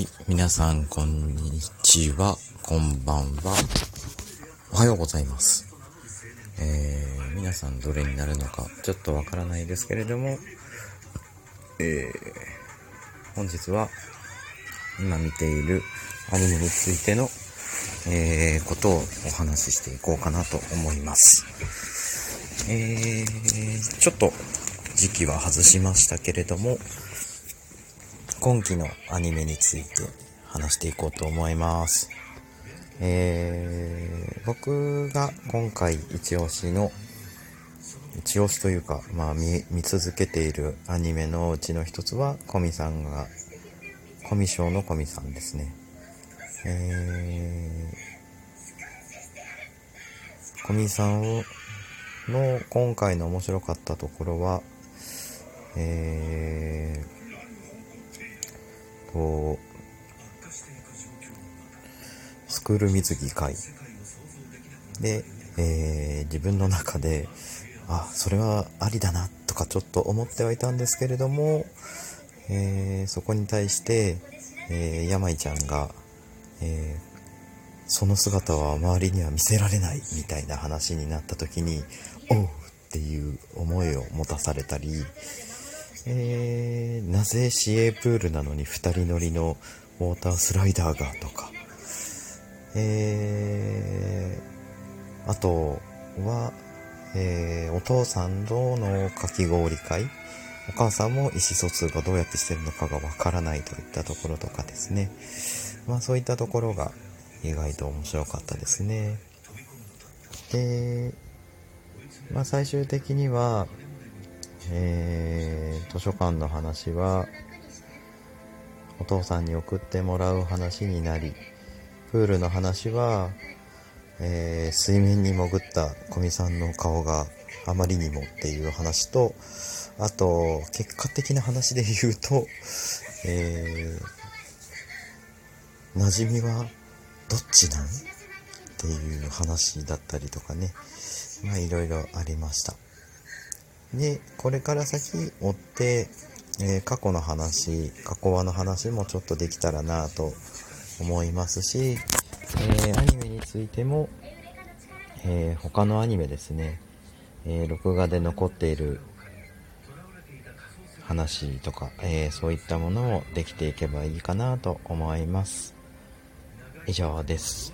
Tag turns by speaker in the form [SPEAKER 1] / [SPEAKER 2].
[SPEAKER 1] はい。皆さん、こんにちは。こんばんは。おはようございます。えー、皆さんどれになるのか、ちょっとわからないですけれども、えー、本日は、今見ているアニメについての、えー、ことをお話ししていこうかなと思います。えー、ちょっと時期は外しましたけれども、今期のアニメについて話していこうと思います。えー、僕が今回一押しの、一押しというか、まあ見、見続けているアニメのうちの一つは、コミさんが、コミショのコミさんですね。えー、コミさんを、の今回の面白かったところは、えー、こう、スクール水着会で、えー、自分の中で、あ、それはありだなとかちょっと思ってはいたんですけれども、えー、そこに対して、えー、山井ちゃんが、えーその姿は周りには見せられないみたいな話になった時に、おうっていう思いを持たされたり、えー、なぜ市営プールなのに2人乗りのウォータースライダーがとか、えー、あとは、えー、お父さんとのかき氷会、お母さんも意思疎通がどうやってしてるのかがわからないといったところとかですね。まあそういったところが意外と面白かったですね。で、まあ最終的には、えー、図書館の話は、お父さんに送ってもらう話になり、プールの話は、えー、水面に潜った古見さんの顔があまりにもっていう話と、あと、結果的な話で言うと、えー、馴染みはどっちなん？っていう話だったりとかね。まあいろいろありました。で、これから先追って、えー過去の話、過去話の話もちょっとできたらなと思いますし、えーアニメについても、えー他のアニメですね、え録画で残っている話とか、えそういったものもできていけばいいかなと思います。以上です。